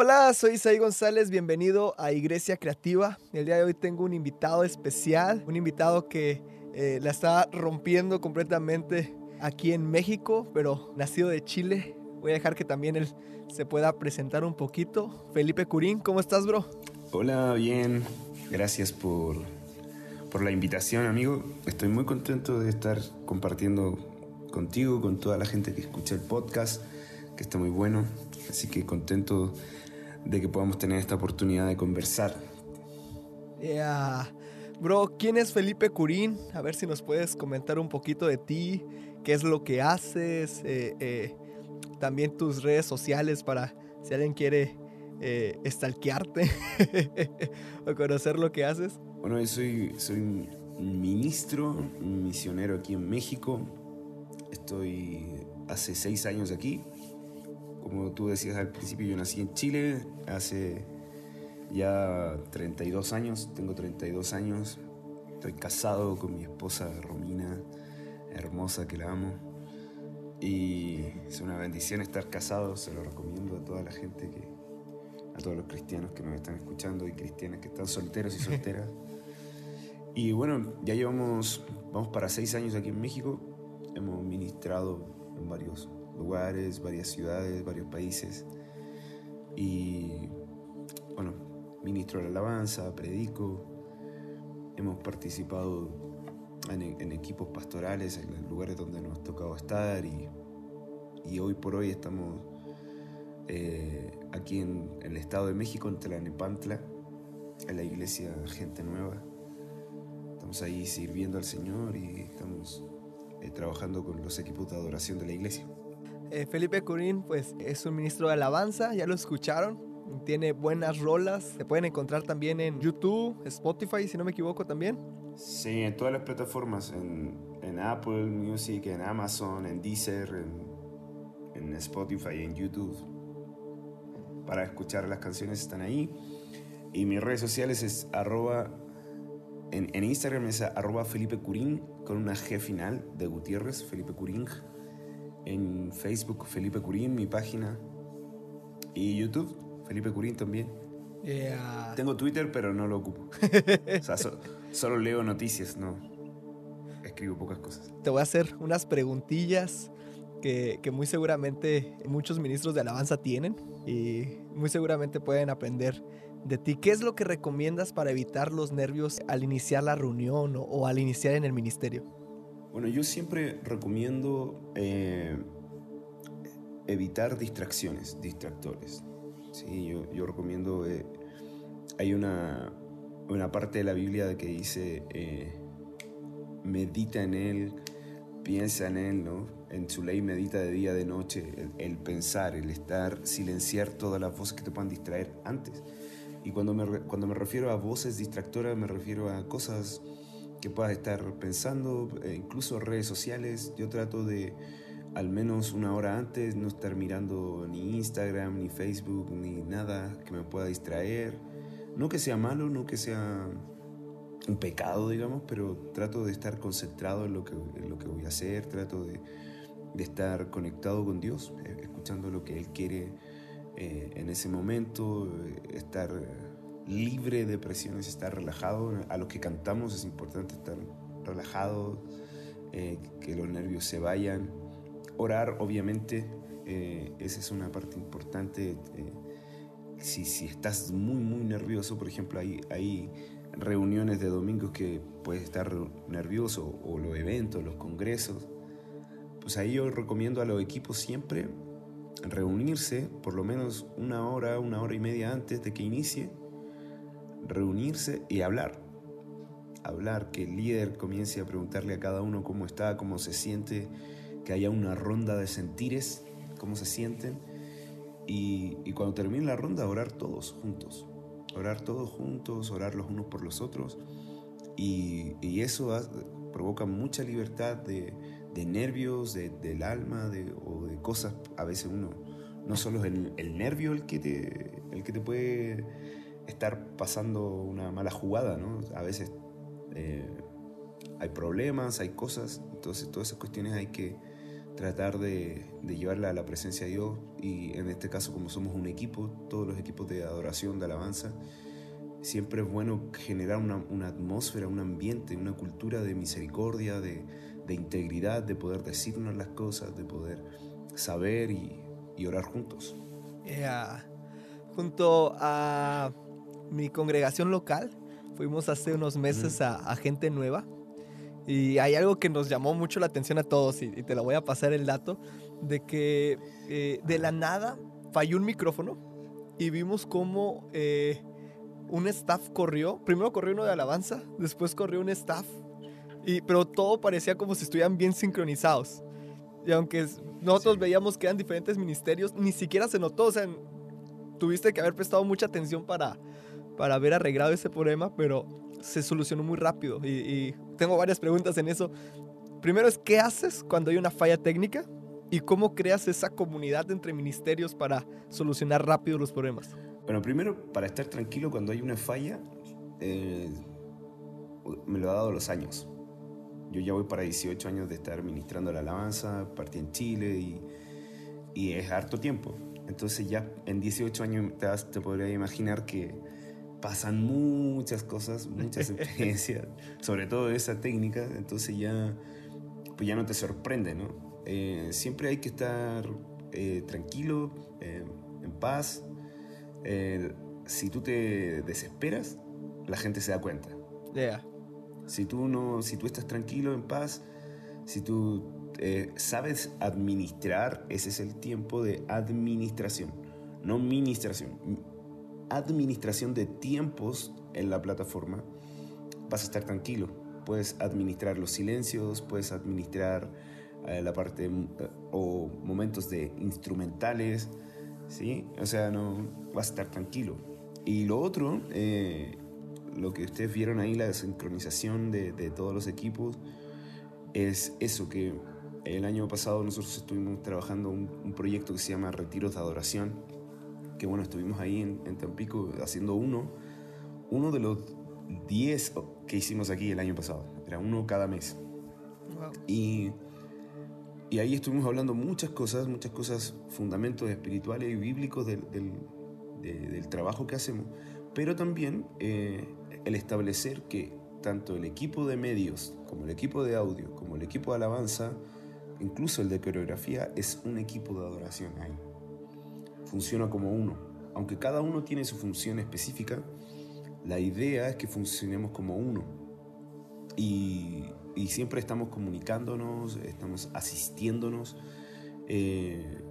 Hola, soy Isaí González, bienvenido a Iglesia Creativa. El día de hoy tengo un invitado especial, un invitado que eh, la está rompiendo completamente aquí en México, pero nacido de Chile. Voy a dejar que también él se pueda presentar un poquito. Felipe Curín, ¿cómo estás, bro? Hola, bien. Gracias por, por la invitación, amigo. Estoy muy contento de estar compartiendo contigo, con toda la gente que escucha el podcast, que está muy bueno. Así que contento de que podamos tener esta oportunidad de conversar. Yeah. Bro, ¿quién es Felipe Curín? A ver si nos puedes comentar un poquito de ti, qué es lo que haces, eh, eh, también tus redes sociales para si alguien quiere eh, estalquearte o conocer lo que haces. Bueno, yo soy, soy un ministro, un misionero aquí en México. Estoy hace seis años aquí. Como tú decías al principio, yo nací en Chile hace ya 32 años, tengo 32 años. Estoy casado con mi esposa Romina, hermosa que la amo. Y es una bendición estar casado, se lo recomiendo a toda la gente que, a todos los cristianos que nos están escuchando y cristianas que están solteros y solteras. y bueno, ya llevamos, vamos para seis años aquí en México. Hemos ministrado en varios lugares, varias ciudades, varios países. Y bueno, ministro la alabanza, predico. Hemos participado en, en, equipos pastorales, en los lugares donde nos ha tocado estar. Y, y hoy por hoy estamos eh, aquí en, en, el Estado de México, en Tlanepantla, en la iglesia Gente Nueva. Estamos ahí sirviendo al Señor y estamos eh, trabajando con los equipos de adoración de la iglesia. Eh, Felipe Curín, pues es un ministro de alabanza, ya lo escucharon. Tiene buenas rolas, se pueden encontrar también en YouTube, Spotify, si no me equivoco también. Sí, en todas las plataformas, en, en Apple Music, en Amazon, en Deezer, en, en Spotify, en YouTube. Para escuchar las canciones están ahí. Y mis redes sociales es arroba, en, en Instagram es arroba Felipe Curín con una G final de Gutiérrez, Felipe Curín en Facebook Felipe Curín, mi página, y YouTube Felipe Curín también. Yeah. Tengo Twitter, pero no lo ocupo. o sea, so, solo leo noticias, no. Escribo pocas cosas. Te voy a hacer unas preguntillas que, que muy seguramente muchos ministros de alabanza tienen y muy seguramente pueden aprender de ti. ¿Qué es lo que recomiendas para evitar los nervios al iniciar la reunión o, o al iniciar en el ministerio? Bueno, yo siempre recomiendo eh, evitar distracciones, distractores. Sí, yo, yo recomiendo, eh, hay una, una, parte de la Biblia que dice, eh, medita en Él, piensa en Él, ¿no? En su ley medita de día, de noche, el, el, pensar, el estar, silenciar todas las voces que te puedan distraer antes. Y cuando me, cuando me refiero a voces distractoras, me refiero a cosas que puedas estar pensando, eh, incluso redes sociales. Yo trato de al menos una hora antes no estar mirando ni Instagram, ni Facebook, ni nada que me pueda distraer. No que sea malo, no que sea un pecado, digamos, pero trato de estar concentrado en lo que, en lo que voy a hacer, trato de, de estar conectado con Dios, eh, escuchando lo que Él quiere eh, en ese momento, estar libre de presiones, estar relajado. A los que cantamos es importante estar relajado, eh, que los nervios se vayan. Orar, obviamente, eh, esa es una parte importante. Eh, si, si, estás muy, muy nervioso, por ejemplo, hay, hay reuniones de domingos que puedes estar nervioso, o los eventos, los congresos. Pues ahí yo recomiendo a los equipos siempre reunirse por lo menos una hora, una hora y media antes de que inicie reunirse y hablar. Hablar, que el líder comience a preguntarle a cada uno cómo está, cómo se siente, que haya una ronda de sentires, cómo se sienten. Y, cuando termine la ronda, orar todos juntos. Orar todos juntos, orar los unos por los otros. Y, eso provoca mucha libertad de, nervios, de, del alma o de cosas. A veces uno, no solo es el, el nervio el que te, el que te puede estar pasando una mala jugada, ¿no? A veces eh, hay problemas, hay cosas, entonces todas esas cuestiones hay que tratar de, de, llevarla a la presencia de Dios y en este caso como somos un equipo, todos los equipos de adoración, de alabanza, siempre es bueno generar una, una atmósfera, un ambiente, una cultura de misericordia, de, de, integridad, de poder decirnos las cosas, de poder saber y, y orar juntos. Yeah. Junto a mi congregación local, fuimos hace unos meses a, a, gente nueva y hay algo que nos llamó mucho la atención a todos y, y te lo voy a pasar el dato de que eh, de la nada falló un micrófono y vimos cómo eh, un staff corrió. Primero corrió uno de alabanza, después corrió un staff. Y, pero todo parecía como si estuvieran bien sincronizados. Y aunque nosotros sí. veíamos que eran diferentes ministerios, ni siquiera se notó. O sea, tuviste que haber prestado mucha atención para, para haber arreglado ese problema, pero se solucionó muy rápido. Y, y tengo varias preguntas en eso. Primero es, ¿qué haces cuando hay una falla técnica? ¿Y cómo creas esa comunidad entre ministerios para solucionar rápido los problemas? Bueno, primero, para estar tranquilo cuando hay una falla, eh, me lo ha dado los años. Yo ya voy para 18 años de estar ministrando la alabanza, partí en Chile y, y es harto tiempo. Entonces ya en 18 años te, te podría imaginar que pasan muchas cosas, muchas experiencias, sobre todo esa técnica, entonces ya, pues ya no te sorprende, ¿no? Eh, siempre hay que estar eh, tranquilo, eh, en paz. si tú te desesperas, la gente se da cuenta. Yeah. Si tú no, si tú estás tranquilo, en paz, si tú sabes administrar, ese es el tiempo de administración, no ministración. Administración de tiempos en la plataforma, vas a estar tranquilo. Puedes administrar los silencios, puedes administrar eh, la parte eh, o momentos de instrumentales, ¿sí? O sea, no vas a estar tranquilo. Y lo otro, eh, lo que ustedes vieron ahí, la sincronización de, de, todos los equipos, es eso que el año pasado nosotros estuvimos trabajando un, un proyecto que se llama Retiros de Adoración, que bueno, estuvimos ahí en, en Tampico haciendo uno, uno de los 10 que hicimos aquí el año pasado, era uno cada mes. Wow. Y y ahí estuvimos hablando muchas cosas, muchas cosas, fundamentos espirituales y bíblicos del, del, de, del trabajo que hacemos, pero también eh, el establecer que tanto el equipo de medios, como el equipo de audio, como el equipo de alabanza, incluso el de coreografía, es un equipo de adoración ahí. Funciona como uno. Aunque cada uno tiene su función específica, la idea es que funcionemos como uno. Y, y siempre estamos comunicándonos, estamos asistiéndonos. Eh,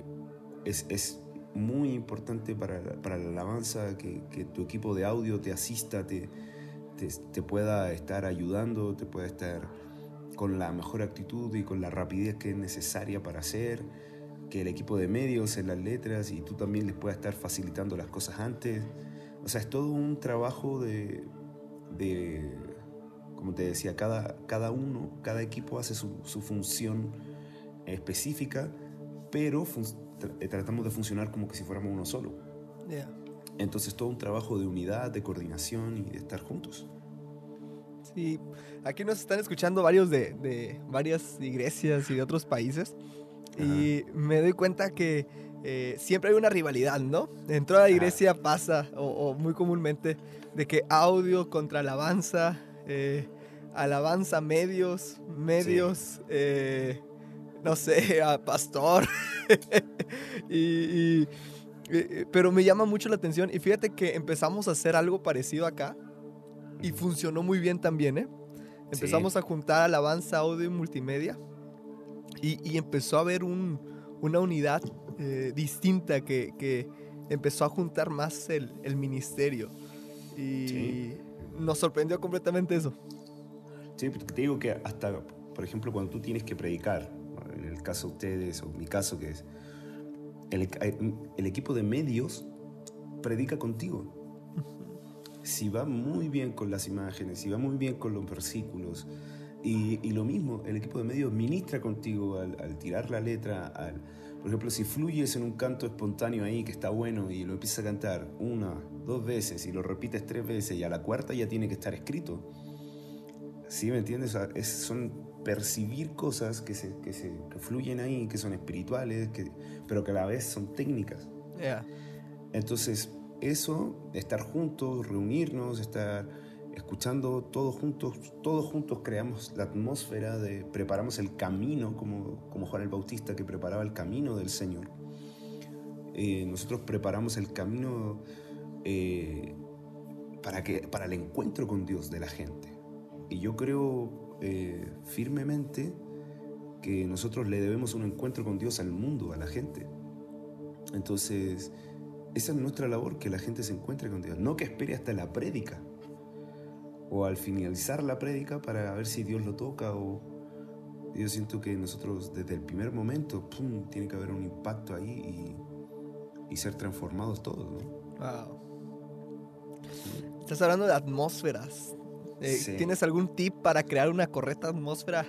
es, es, muy importante para, para la alabanza que, que, tu equipo de audio te asista, te, te, te, pueda estar ayudando, te pueda estar con la mejor actitud y con la rapidez que es necesaria para hacer, que el equipo de medios en las letras y tú también les puedas estar facilitando las cosas antes. O sea, es todo un trabajo de, de como te decía, cada, cada uno, cada equipo hace su, su función específica, pero tra tratamos de funcionar como que si fuéramos uno solo. Yeah. Entonces todo un trabajo de unidad, de coordinación y de estar juntos. Sí, aquí nos están escuchando varios de, de varias iglesias y de otros países. Ajá. Y me doy cuenta que eh, siempre hay una rivalidad, ¿no? Dentro de la iglesia Ajá. pasa, o, o, muy comúnmente, de que audio contra alabanza, eh, alabanza medios, medios, sí. eh, no sé, a pastor. y, y, pero me llama mucho la atención y fíjate que empezamos a hacer algo parecido acá y funcionó muy bien también, ¿eh? Empezamos sí. a juntar alabanza, audio y multimedia y, y empezó a haber un, una unidad eh, distinta que, que, empezó a juntar más el, el ministerio y sí. nos sorprendió completamente eso. Sí, porque te digo que hasta, por ejemplo, cuando tú tienes que predicar, en el caso de ustedes o mi caso que es, el, el equipo de medios predica contigo. Si va muy bien con las imágenes, si va muy bien con los versículos, y, y lo mismo, el equipo de medios ministra contigo al, al tirar la letra, al, por ejemplo, si fluyes en un canto espontáneo ahí que está bueno y lo empiezas a cantar una, dos veces y lo repites tres veces y a la cuarta ya tiene que estar escrito ¿Sí me entiendes? O sea, es, son percibir cosas que, se, que, se, que fluyen ahí, que son espirituales, que, pero que a la vez son técnicas. Entonces, eso, estar juntos, reunirnos, estar escuchando todos juntos, todos juntos creamos la atmósfera de, preparamos el camino, como, como Juan el Bautista que preparaba el camino del Señor. Eh, nosotros preparamos el camino eh, para, que, para el encuentro con Dios de la gente. Y yo creo eh, firmemente que nosotros le debemos un encuentro con Dios al mundo, a la gente. Entonces, esa es nuestra labor, que la gente se encuentre con Dios, no que espere hasta la prédica o al finalizar la prédica para ver si Dios lo toca o yo siento que nosotros desde el primer momento ¡pum! tiene que haber un impacto ahí y, y ser transformados todos. Wow. Estás hablando de atmósferas. Eh, ¿Tienes algún tip para crear una correcta atmósfera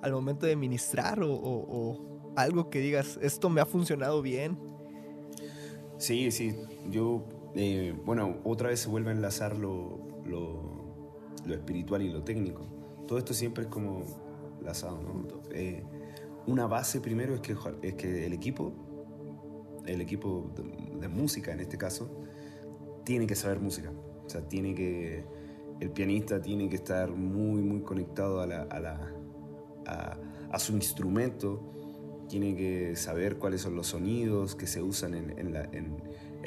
al momento de ministrar o, algo que digas, esto me ha funcionado bien? Sí, sí. Yo, eh, bueno, otra vez se vuelve a enlazar lo, lo, espiritual y lo técnico. Todo esto siempre es como enlazado, ¿no? Eh, una base primero es que, es que el equipo, el equipo de música en este caso, tiene que saber música. O sea, tiene que el pianista tiene que estar muy, muy conectado a, la, a, su instrumento, tiene que saber cuáles son los sonidos que se usan en, en, la, en,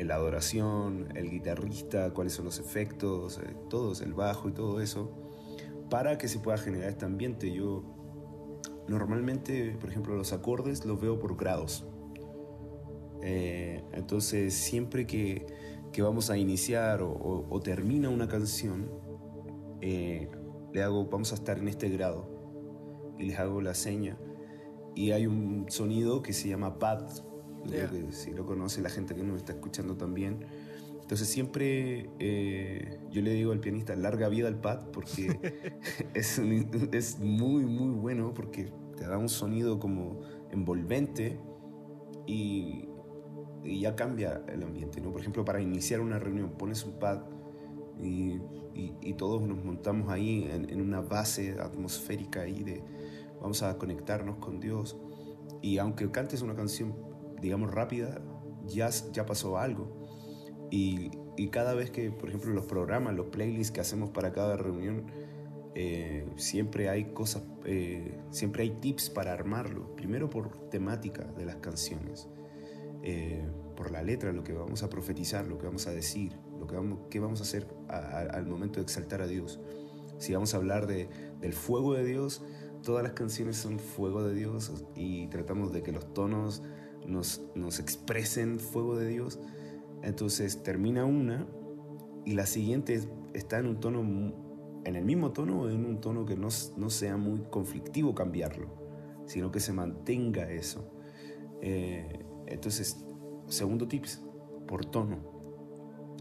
la, adoración, el guitarrista, cuáles son los efectos, eh, todos, el bajo y todo eso, para que se pueda generar este ambiente. Yo normalmente, por ejemplo, los acordes los veo por grados. Eh, entonces, siempre que, que, vamos a iniciar o, termina una canción, eh, le hago, vamos a estar en este grado, y les hago la seña. Y hay un sonido que se llama pad, que si lo conoce la gente que nos está escuchando también. Entonces siempre eh, yo le digo al pianista, larga vida al pad, porque es, es muy, muy bueno, porque te da un sonido como envolvente y, y ya cambia el ambiente. ¿no? Por ejemplo, para iniciar una reunión pones un pad y, y, todos nos montamos ahí en, una base atmosférica ahí de vamos a conectarnos con Dios. Y aunque cantes una canción, digamos, rápida, ya, ya pasó algo. Y, y cada vez que, por ejemplo, los programas, los playlists que hacemos para cada reunión, eh, siempre hay cosas, eh, siempre hay tips para armarlo. Primero por temática de las canciones, eh, por la letra, lo que vamos a profetizar, lo que vamos a decir, lo que vamos, qué vamos a hacer al momento de exaltar a Dios. Si vamos a hablar de, del fuego de Dios, todas las canciones son fuego de Dios y tratamos de que los tonos nos, nos expresen fuego de Dios. Entonces termina una y la siguiente está en un tono, en el mismo tono o en un tono que no, no sea muy conflictivo cambiarlo, sino que se mantenga eso. Eh, entonces, segundo tips, por tono.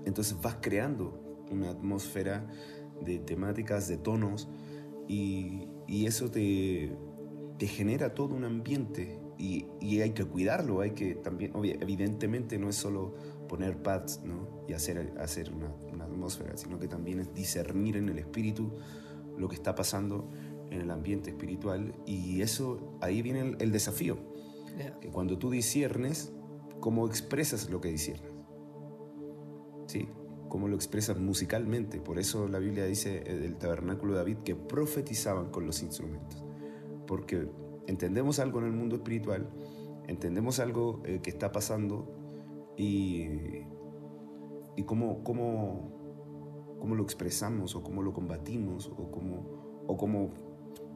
Entonces vas creando una atmósfera de temáticas, de tonos, y, eso te, te, genera todo un ambiente y, hay que cuidarlo, hay que también, evidentemente no es solo poner pads ¿no? y hacer, hacer una, atmósfera, sino que también es discernir en el espíritu lo que está pasando en el ambiente espiritual y eso, ahí viene el, desafío, que cuando tú disiernes, ¿cómo expresas lo que disiernes? ¿sí? Cómo lo expresan musicalmente. Por eso la Biblia dice eh, del tabernáculo de David que profetizaban con los instrumentos. Porque entendemos algo en el mundo espiritual, entendemos algo eh, que está pasando y, y cómo, cómo, cómo, lo expresamos o cómo lo combatimos o cómo, o cómo,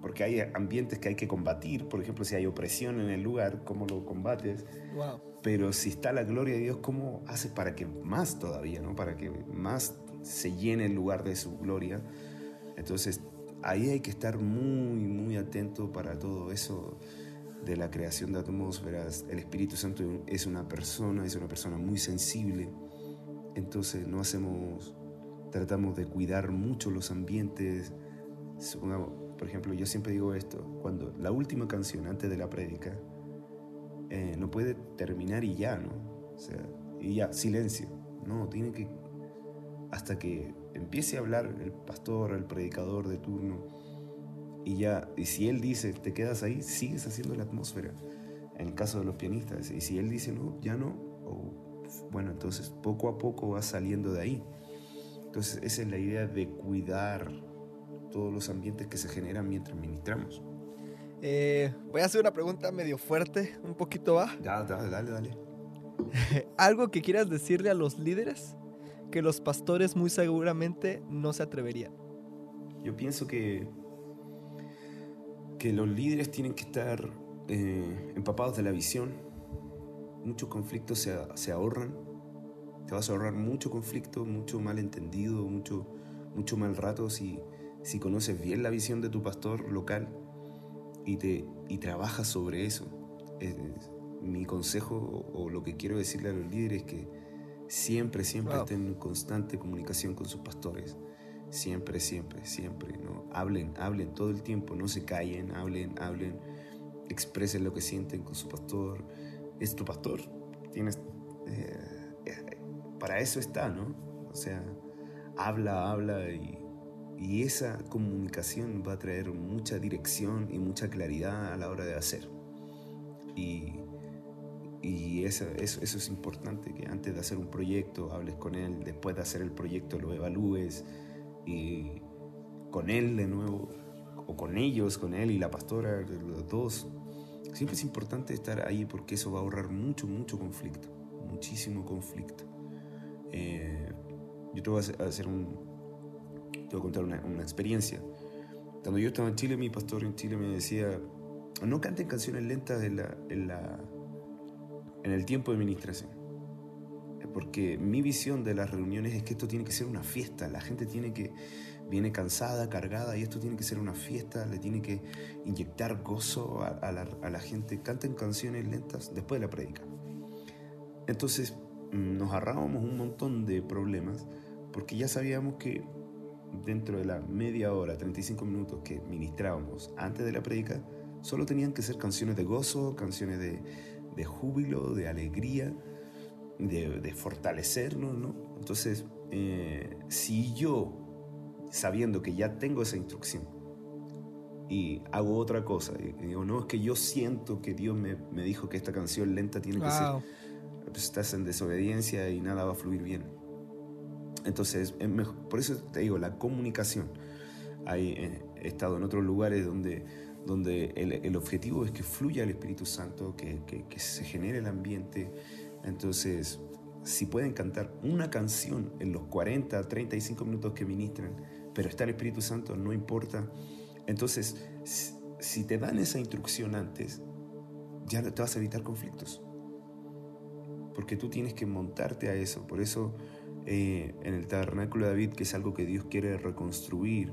porque hay ambientes que hay que combatir, por ejemplo, si hay opresión en el lugar, cómo lo combates. Wow. Pero si está la gloria de Dios, ¿cómo hace para que más todavía, ¿no? para que más se llene el lugar de su gloria? Entonces, ahí hay que estar muy, muy atento para todo eso de la creación de atmósferas. El Espíritu Santo es una persona, es una persona muy sensible. Entonces, no hacemos, tratamos de cuidar mucho los ambientes. Por ejemplo, yo siempre digo esto, cuando la última canción antes de la prédica, eh, no puede terminar y ya, ¿no? O sea, y ya, silencio. No, tiene que, hasta que empiece a hablar el pastor, el predicador de turno, y ya, y si él dice, te quedas ahí, sigues haciendo la atmósfera. En el caso de los pianistas, y si él dice, no, ya no, bueno, entonces poco a poco va saliendo de ahí. Entonces esa es la idea de cuidar todos los ambientes que se generan mientras ministramos. Eh, voy a hacer una pregunta medio fuerte, un poquito va. Dale, dale. dale. ¿Algo que quieras decirle a los líderes que los pastores muy seguramente no se atreverían? Yo pienso que, que los líderes tienen que estar eh, empapados de la visión. Muchos conflictos se, se, ahorran. Te vas a ahorrar mucho conflicto, mucho malentendido, mucho, mucho mal rato si, si conoces bien la visión de tu pastor local y, te, y trabajas sobre eso. mi consejo o, lo que quiero decirle a los líderes es que siempre, siempre estén en constante comunicación con sus pastores. Siempre, siempre, siempre. ¿no? Hablen, hablen todo el tiempo, no se callen, hablen, hablen, expresen lo que sienten con su pastor. Es tu pastor. Tienes, eh, para eso está, ¿no? O sea, habla, habla y y esa comunicación va a traer mucha dirección y mucha claridad a la hora de hacer. Y, y eso, eso, es importante, que antes de hacer un proyecto hables con él, después de hacer el proyecto lo evalúes y con él de nuevo, o con ellos, con él y la pastora, los dos. Siempre es importante estar ahí porque eso va a ahorrar mucho, mucho conflicto, muchísimo conflicto. Eh, yo te voy a hacer un, te voy a contar una, una, experiencia. Cuando yo estaba en Chile, mi pastor en Chile me decía, no canten canciones lentas en, la, en, la, en el tiempo de administración. Porque mi visión de las reuniones es que esto tiene que ser una fiesta. La gente tiene que, viene cansada, cargada, y esto tiene que ser una fiesta, le tiene que inyectar gozo a, a, la, a la gente. Canten canciones lentas después de la prédica. Entonces nos ahorrábamos un montón de problemas porque ya sabíamos que dentro de la media hora, 35 minutos que ministrábamos antes de la predica, solo tenían que ser canciones de gozo, canciones de, de júbilo, de alegría, de, de fortalecernos, ¿no? Entonces, eh, si yo, sabiendo que ya tengo esa instrucción, y hago otra cosa, y digo, no, es que yo siento que Dios me, me dijo que esta canción lenta tiene que ser, pues estás en desobediencia y nada va a fluir bien. Entonces, por eso te digo, la comunicación. Eh, he estado en otros lugares donde, donde el, objetivo es que fluya el Espíritu Santo, que, que, se genere el ambiente. Entonces, si pueden cantar una canción en los 40, 35 minutos que ministran, pero está el Espíritu Santo, no importa. Entonces, si te dan esa instrucción antes, ya te vas a evitar conflictos. Porque tú tienes que montarte a eso. Por eso eh, en el tabernáculo de David, que es algo que Dios quiere reconstruir,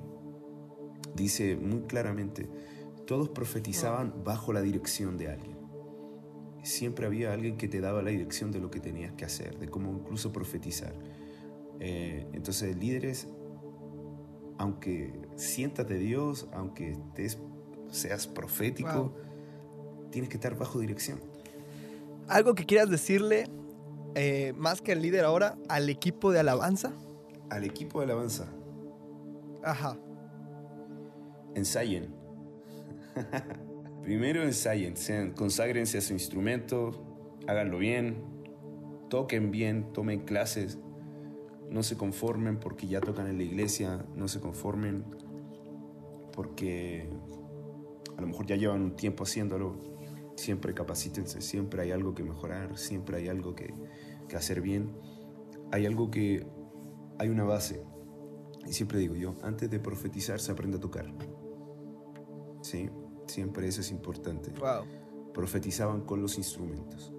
dice muy claramente, todos profetizaban bajo la dirección de alguien. Siempre había alguien que te daba la dirección de lo que tenías que hacer, de cómo incluso profetizar. Eh, entonces, líderes, aunque sientas de Dios, aunque estés, seas profético, tienes que estar bajo dirección. Algo que quieras decirle eh, más que al líder ahora, al equipo de alabanza? Al equipo de alabanza. Ajá. Ensayen. Primero ensayen, conságrense a su instrumento, háganlo bien, toquen bien, tomen clases, no se conformen porque ya tocan en la iglesia, no se conformen porque a lo mejor ya llevan un tiempo haciéndolo. Siempre capacítense, siempre hay algo que mejorar, siempre hay algo que, que hacer bien, hay algo que, hay una base. Y siempre digo yo, antes de profetizar se aprende a tocar. Sí, siempre eso es importante. Profetizaban con los instrumentos.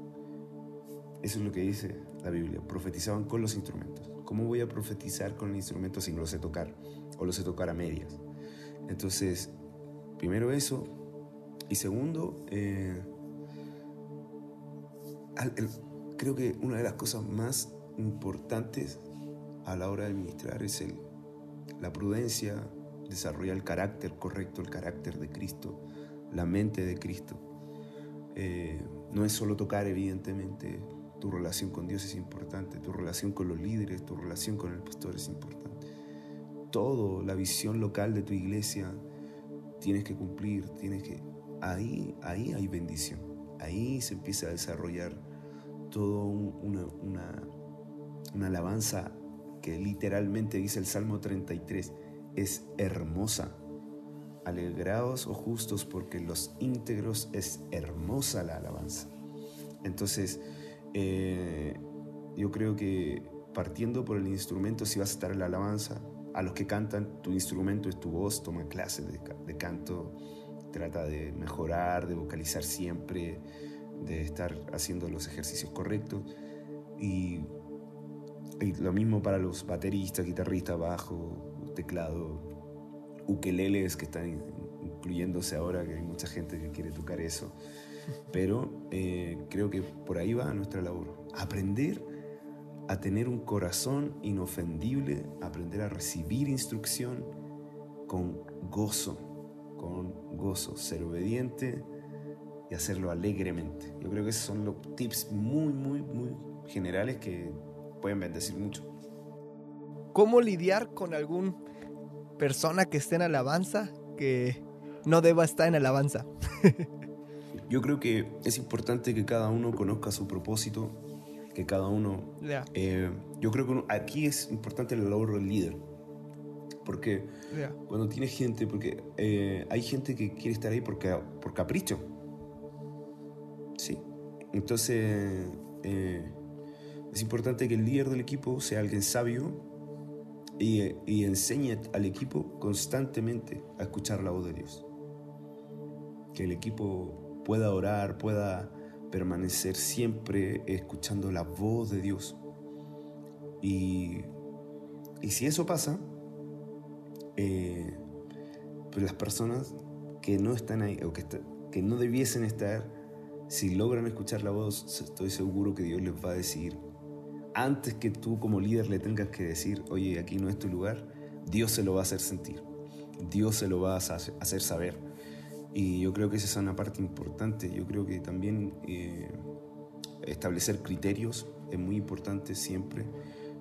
Eso es lo que dice la Biblia. Profetizaban con los instrumentos. ¿Cómo voy a profetizar con el instrumento si no lo sé tocar? O lo sé tocar a medias. Entonces, primero eso. Y segundo, eh, creo que una de las cosas más importantes a la hora de administrar es el, la prudencia, desarrollar el carácter correcto, el carácter de Cristo, la mente de Cristo. Eh, no es solo tocar, evidentemente, tu relación con Dios es importante, tu relación con los líderes, tu relación con el pastor es importante. Todo, la visión local de tu iglesia, tienes que cumplir, tienes que... Ahí, ahí hay bendición, ahí se empieza a desarrollar todo una, una, una alabanza que literalmente dice el Salmo 33, es hermosa. Alegraos, o justos, porque los íntegros es hermosa la alabanza. Entonces, eh, yo creo que partiendo por el instrumento, si vas a estar en la alabanza, a los que cantan, tu instrumento es tu voz, toma clases de, canto, trata de mejorar, de vocalizar siempre, de estar haciendo los ejercicios correctos. Y, lo mismo para los bateristas, guitarristas, bajo, teclado, ukeleles que están incluyéndose ahora, que hay mucha gente que quiere tocar eso. Pero eh, creo que por ahí va nuestra labor. Aprender a tener un corazón inofendible, aprender a recibir instrucción con gozo, con gozo, ser obediente y hacerlo alegremente. Yo creo que esos son los tips muy, muy, muy generales que pueden bendecir mucho. ¿Cómo lidiar con algún persona que esté en alabanza que no deba estar en alabanza? Yo creo que es importante que cada uno conozca su propósito que cada uno... Eh, yo creo que aquí es importante el labor del líder. Porque cuando tienes gente, porque eh, hay gente que quiere estar ahí porque, por capricho. Sí. Entonces, eh, es importante que el líder del equipo sea alguien sabio y, y enseñe al equipo constantemente a escuchar la voz de Dios. Que el equipo pueda orar, pueda permanecer siempre escuchando la voz de Dios. Y, y si eso pasa, eh, pues las personas que no están ahí o que, que no debiesen estar, si logran escuchar la voz, estoy seguro que Dios les va a decir, antes que tú como líder le tengas que decir, oye, aquí no es tu lugar, Dios se lo va a hacer sentir, Dios se lo va a hacer saber. Y yo creo que esa es una parte importante. Yo creo que también eh, establecer criterios es muy importante siempre.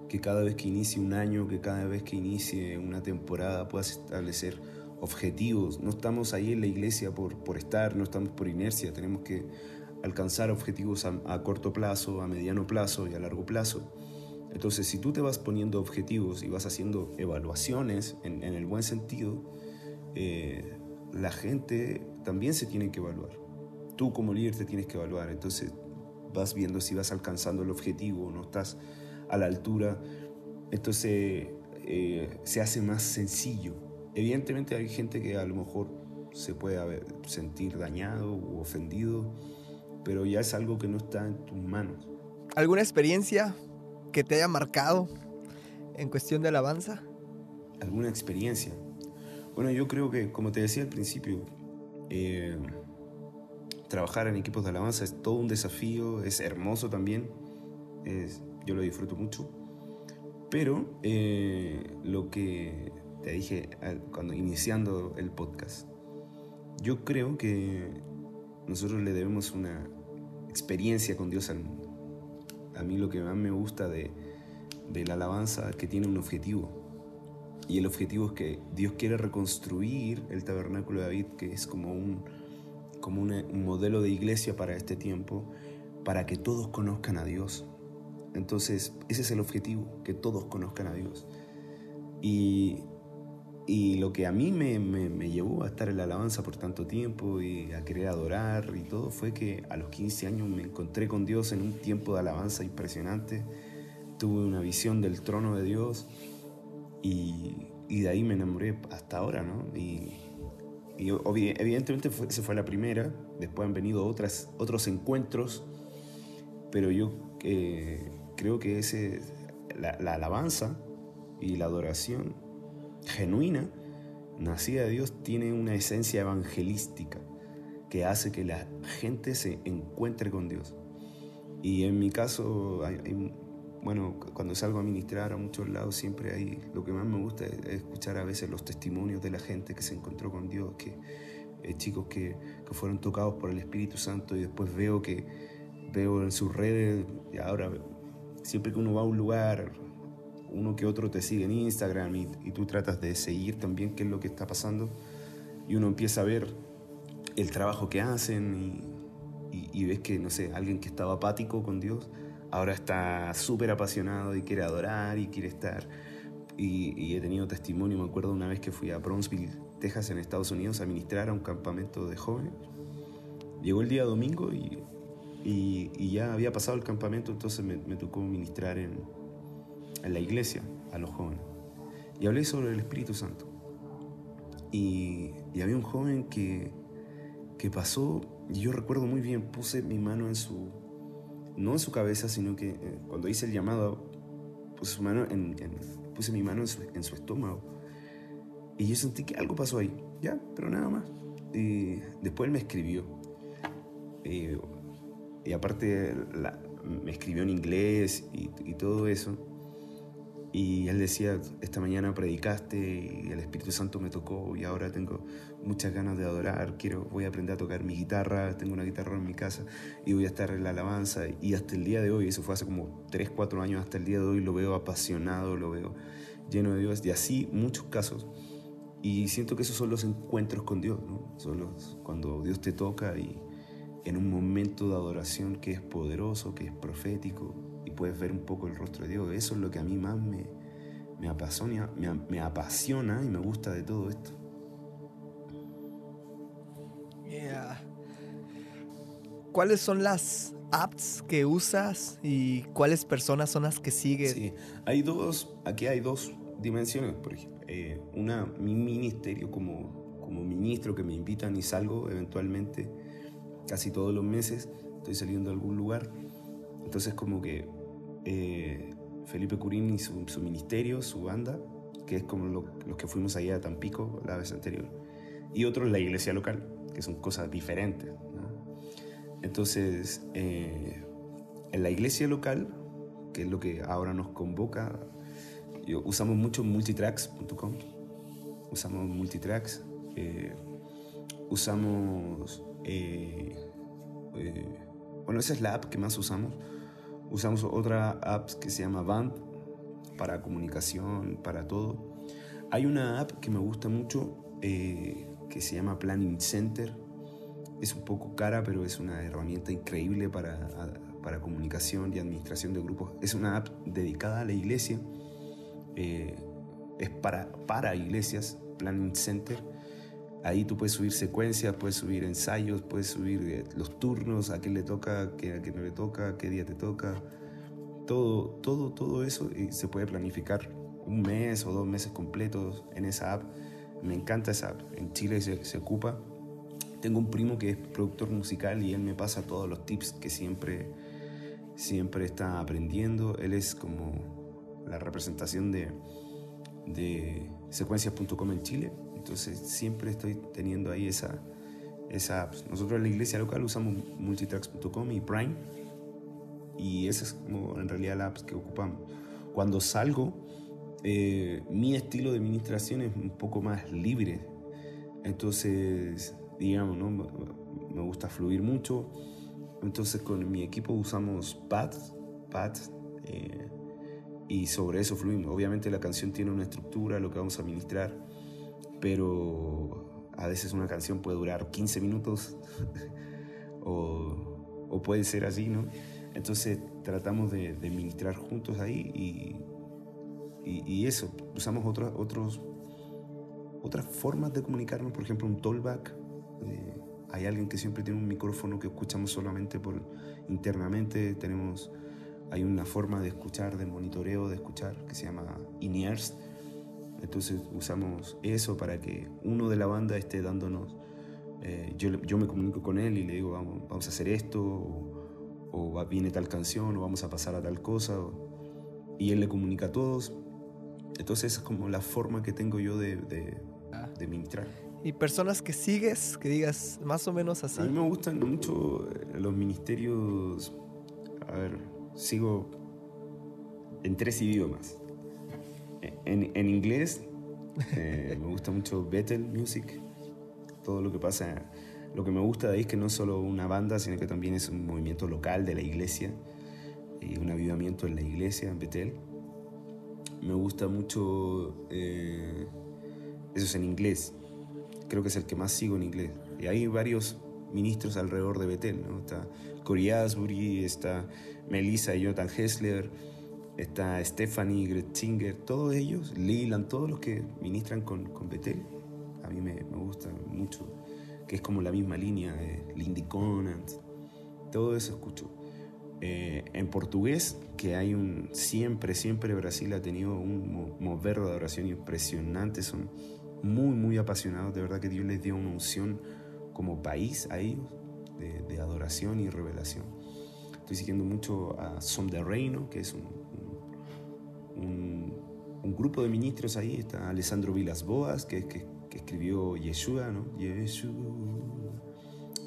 Que cada vez que inicie un año, que cada vez que inicie una temporada puedas establecer objetivos. No estamos ahí en la iglesia por, por estar, no estamos por inercia. Tenemos que alcanzar objetivos a, corto plazo, a mediano plazo y a largo plazo. Entonces, si tú te vas poniendo objetivos y vas haciendo evaluaciones en, el buen sentido, eh, la gente también se tiene que evaluar. Tú como líder te tienes que evaluar. Entonces vas viendo si vas alcanzando el objetivo o no estás a la altura. Entonces eh, se hace más sencillo. Evidentemente hay gente que a lo mejor se puede sentir dañado o ofendido, pero ya es algo que no está en tus manos. ¿Alguna experiencia que te haya marcado en cuestión de alabanza? ¿Alguna experiencia? Bueno, yo creo que, como te decía al principio, eh, trabajar en equipos de alabanza es todo un desafío, es hermoso también, yo lo disfruto mucho, pero eh, lo que te dije cuando iniciando el podcast, yo creo que nosotros le debemos una experiencia con Dios al mundo. A mí lo que más me gusta de, la alabanza es que tiene un objetivo y el objetivo es que Dios quiere reconstruir el tabernáculo de David, que es como un, como un modelo de iglesia para este tiempo, para que todos conozcan a Dios. Entonces, ese es el objetivo, que todos conozcan a Dios. Y, y lo que a mí me, llevó a estar en la alabanza por tanto tiempo y a querer adorar y todo fue que a los 15 años me encontré con Dios en un tiempo de alabanza impresionante. Tuve una visión del trono de Dios y, de ahí me enamoré hasta ahora, ¿no? Y, evidentemente fue, esa fue la primera, después han venido otras, otros encuentros, pero yo eh, creo que ese, la, alabanza y la adoración genuina, nacida de Dios, tiene una esencia evangelística que hace que la gente se encuentre con Dios. Y en mi caso bueno, cuando salgo a ministrar a muchos lados, siempre hay, lo que más me gusta es, escuchar a veces los testimonios de la gente que se encontró con Dios, que eh, chicos que, que, fueron tocados por el Espíritu Santo y después veo que veo en sus redes, y ahora siempre que uno va a un lugar, uno que otro te sigue en Instagram y, tú tratas de seguir también qué es lo que está pasando. y uno empieza a ver el trabajo que hacen y, ves que, no sé, alguien que estaba apático con Dios, ahora está súper apasionado y quiere adorar y quiere estar. Y, he tenido testimonio, me acuerdo una vez que fui a Brownsville, Texas, en Estados Unidos, a ministrar a un campamento de jóvenes. Llegó el día domingo y, y ya había pasado el campamento, entonces me, me tocó ministrar en, en la iglesia a los jóvenes. Y hablé sobre el Espíritu Santo. Y, y había un joven que, que pasó, y yo recuerdo muy bien, puse mi mano en su, no en su cabeza, sino que eh, cuando hice el llamado, puse, su mano en, puse mi mano en su, en su, estómago. Y yo sentí que algo pasó ahí, ya, pero nada más. Y después él me escribió. Eh, y aparte la, me escribió en inglés y, y todo eso. Y él decía, esta mañana predicaste y el Espíritu Santo me tocó y ahora tengo muchas ganas de adorar, quiero, voy a aprender a tocar mi guitarra, tengo una guitarra en mi casa y voy a estar en la alabanza. Y hasta el día de hoy, eso fue hace como 3, 4 años, hasta el día de hoy lo veo apasionado, lo veo lleno de Dios. Y así muchos casos. Y siento que esos son los encuentros con Dios, ¿no? Son los, cuando Dios te toca y en un momento de adoración que es poderoso, que es profético, puedes ver un poco el rostro de Dios. Eso es lo que a mí más me, me, apasiona, me, apasiona y me gusta de todo esto. ¿Cuáles son las apps que usas y cuáles personas son las que sigues? Sí, hay dos, aquí hay dos dimensiones, por ejemplo. Eh, una, mi ministerio como, como ministro que me invitan y salgo eventualmente casi todos los meses, estoy saliendo a algún lugar. Entonces como que eh, Felipe Curín y su, ministerio, su banda, que es como los que fuimos allá a Tampico la vez anterior, y otro la iglesia local, que son cosas diferentes. Entonces, eh, en la iglesia local, que es lo que ahora nos convoca, usamos mucho multitracks.com, usamos multitracks, eh, usamos, bueno, esa es la app que más usamos Usamos otra app que se llama Band para comunicación, para todo. Hay una app que me gusta mucho eh, que se llama Planning Center. Es un poco cara, pero es una herramienta increíble para, para comunicación y administración de grupos. Es una app dedicada a la iglesia. Eh, es para, para iglesias, Planning Center Ahí tú puedes subir secuencias, puedes subir ensayos, puedes subir eh, los turnos, a quién le toca, a quién no le toca, qué día te toca. Todo, todo, todo eso y se puede planificar un mes o dos meses completos en esa app. Me encanta esa app. En Chile se, se ocupa. Tengo un primo que es productor musical y él me pasa todos los tips que siempre, siempre está aprendiendo. Él es como la representación de, de secuencias.com en Chile entonces siempre estoy teniendo ahí esa, esa apps. Nosotros en la iglesia local usamos multitracks.com y Prime. Y esa es como en realidad la apps que ocupamos. Cuando salgo, eh, mi estilo de administración es un poco más libre. Entonces, digamos, ¿no? me gusta fluir mucho. Entonces con mi equipo usamos pads, pads eh, y sobre eso fluimos. Obviamente la canción tiene una estructura, lo que vamos a administrar pero a veces una canción puede durar 15 minutos o, o, puede ser así, ¿no? Entonces tratamos de, de ministrar juntos ahí y, y, y eso, usamos otros, otros, otras formas de comunicarnos, por ejemplo un tollback. Eh, hay alguien que siempre tiene un micrófono que escuchamos solamente por internamente, tenemos hay una forma de escuchar, de monitoreo, de escuchar, que se llama in-ears, entonces usamos eso para que uno de la banda esté dándonos, eh, yo, yo, me comunico con él y le digo, vamos, vamos a hacer esto, o, viene tal canción, o vamos a pasar a tal cosa, y él le comunica a todos. Entonces esa es como la forma que tengo yo de, de, de ministrar. ¿Y personas que sigues, que digas más o menos así? A mí me gustan mucho eh, los ministerios, a ver, sigo en tres idiomas en, inglés eh, me gusta mucho Bethel Music. Todo lo que pasa, lo que me gusta de ahí es que no es solo una banda, sino que también es un movimiento local de la iglesia y un avivamiento en la iglesia en Bethel. Me gusta mucho, eh, eso es en inglés. creo que es el que más sigo en inglés. Y hay varios ministros alrededor de Betel, ¿no? Está Corey Asbury, está Melissa y Jonathan Hessler, está Stephanie Gretzinger, todos ellos, Leland, todos los que ministran con, con Betel. A mí me, me gusta mucho, que es como la misma línea de Lindy Conant, todo eso escucho. Eh, en portugués, que hay un, siempre, siempre Brasil ha tenido un mover de adoración impresionante, son muy, muy apasionados, de verdad que Dios les dio una unción como país a ellos de, adoración y revelación. Estoy siguiendo mucho a Som de Reino, que es un, un, grupo de ministros ahí, está Alessandro Vilas Boas, que, escribió Yeshua, ¿no? Yeshua.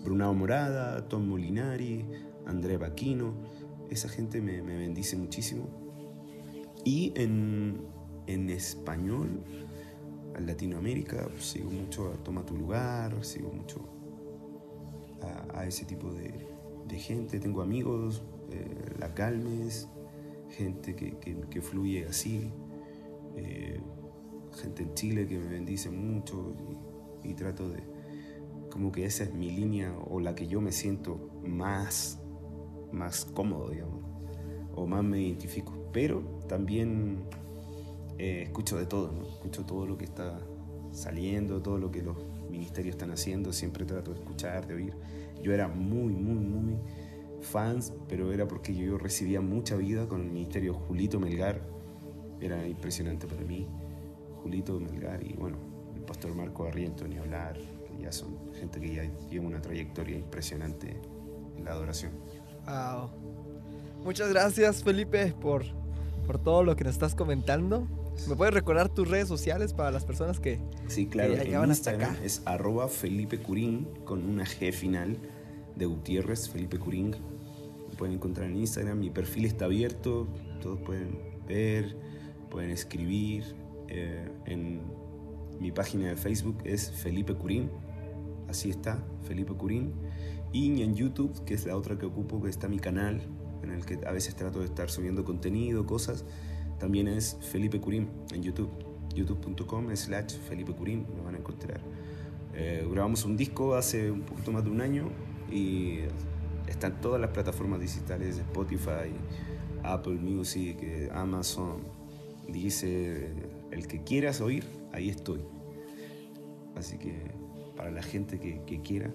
Brunao Morada, Tom Molinari, André Baquino, esa gente me, bendice muchísimo. Y en, en español, en Latinoamérica, pues, sigo mucho a Toma tu lugar, sigo mucho a, ese tipo de, gente. Tengo amigos, eh, La Calmes, gente que, fluye así, eh, gente en Chile que me bendice mucho y, trato de, como que esa es mi línea o la que yo me siento más más cómodo, digamos, o más me identifico. Pero también eh, escucho de todo, escucho todo lo que está saliendo, todo lo que los ministerios están haciendo, siempre trato de escuchar, de oír. Yo era muy, muy, muy fans, pero era porque yo recibía mucha vida con el ministerio Julito Melgar, era impresionante para mí, Julito Melgar y bueno, el pastor Marco Arriento, ni hablar, ya son gente que ya lleva una trayectoria impresionante en la adoración. Muchas gracias, Felipe, por, por todo lo que nos estás comentando. ¿Me puedes recordar tus redes sociales para las personas que, sí, claro, que hasta acá? Es arroba Felipe Curín con una G final de Gutiérrez, Felipe Curín. Pueden encontrar en Instagram. Mi perfil está abierto. Todos pueden ver, pueden escribir. Eh, en mi página de Facebook es Felipe Curín. Así está, Felipe Curín. Y en YouTube, que es la otra que ocupo, que está mi canal, en el que a veces trato de estar subiendo contenido, cosas, también es Felipe Curín en YouTube. youtube.com slash Felipe Curín, me van a encontrar. Eh, grabamos un disco hace un poquito más de un año y están todas las plataformas digitales, Spotify, Apple Music, eh, Amazon, dice el que quieras oír, ahí estoy. Así que para la gente que, que quiera,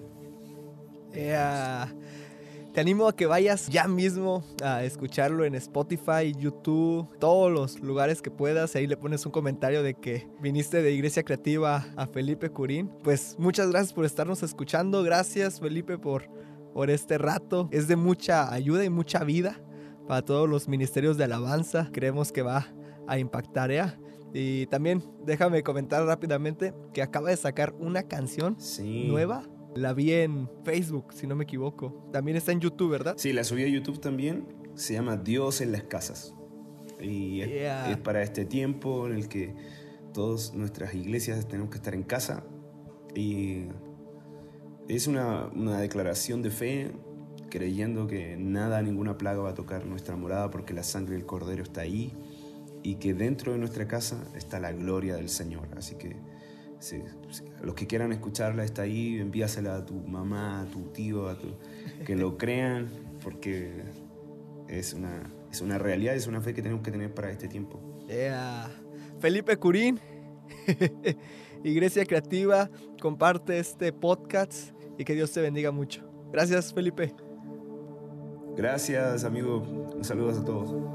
te animo a que vayas ya mismo a escucharlo en Spotify, YouTube, todos los lugares que puedas. Ahí le pones un comentario de que viniste de Iglesia Creativa a Felipe Curín. Pues muchas gracias por estarnos escuchando. Gracias Felipe por, por este rato. Es de mucha ayuda y mucha vida para todos los ministerios de alabanza. Creemos que va a impactar. ¿eh? Y también déjame comentar rápidamente que acaba de sacar una canción nueva la vi en Facebook, si no me equivoco. También está en YouTube, ¿verdad? Sí, la subí a YouTube también. Se llama Dios en las casas. Y es, para este tiempo en el que todas nuestras iglesias tenemos que estar en casa. Y es una, una declaración de fe creyendo que nada, ninguna plaga va a tocar nuestra morada porque la sangre del Cordero está ahí y que dentro de nuestra casa está la gloria del Señor. Así que los que quieran escucharla está ahí, envíasela a tu mamá, a tu tío, a tu, que lo crean, porque es una, es una realidad, es una fe que tenemos que tener para este tiempo. Felipe Curín, Iglesia Creativa, comparte este podcast y que Dios te bendiga mucho. Gracias, Felipe. Gracias, amigo. Saludos a todos.